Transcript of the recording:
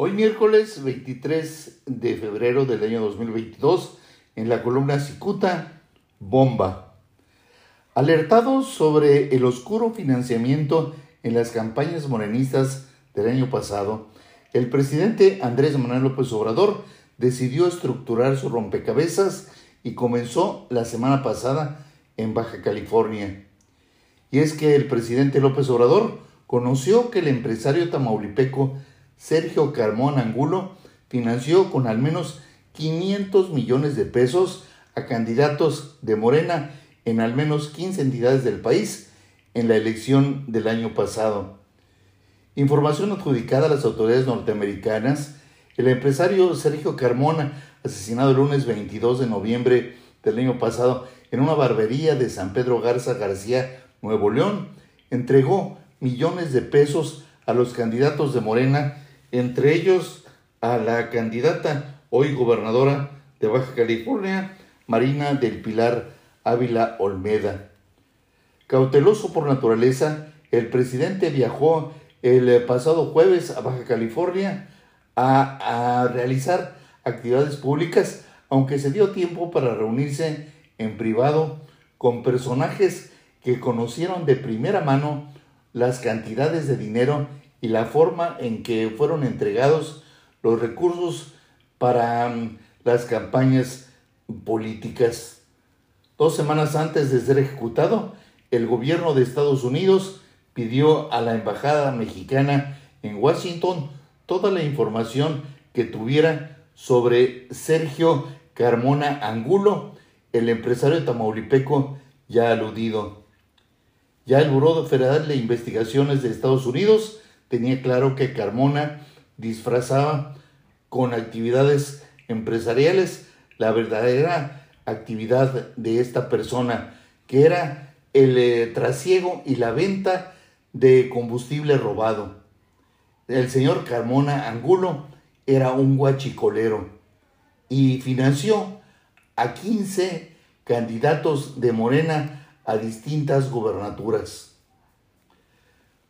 Hoy miércoles 23 de febrero del año 2022, en la columna Cicuta, bomba. Alertados sobre el oscuro financiamiento en las campañas morenistas del año pasado, el presidente Andrés Manuel López Obrador decidió estructurar su rompecabezas y comenzó la semana pasada en Baja California. Y es que el presidente López Obrador conoció que el empresario tamaulipeco Sergio Carmón Angulo financió con al menos 500 millones de pesos a candidatos de Morena en al menos 15 entidades del país en la elección del año pasado. Información adjudicada a las autoridades norteamericanas, el empresario Sergio Carmona, asesinado el lunes 22 de noviembre del año pasado en una barbería de San Pedro Garza García, Nuevo León, entregó millones de pesos a los candidatos de Morena entre ellos a la candidata, hoy gobernadora de Baja California, Marina del Pilar Ávila Olmeda. Cauteloso por naturaleza, el presidente viajó el pasado jueves a Baja California a, a realizar actividades públicas, aunque se dio tiempo para reunirse en privado con personajes que conocieron de primera mano las cantidades de dinero y la forma en que fueron entregados los recursos para mm, las campañas políticas. Dos semanas antes de ser ejecutado, el gobierno de Estados Unidos pidió a la embajada mexicana en Washington toda la información que tuviera sobre Sergio Carmona Angulo, el empresario tamaulipeco ya aludido. Ya el Buró Federal de Investigaciones de Estados Unidos tenía claro que Carmona disfrazaba con actividades empresariales la verdadera actividad de esta persona, que era el eh, trasiego y la venta de combustible robado. El señor Carmona Angulo era un guachicolero y financió a 15 candidatos de Morena a distintas gubernaturas.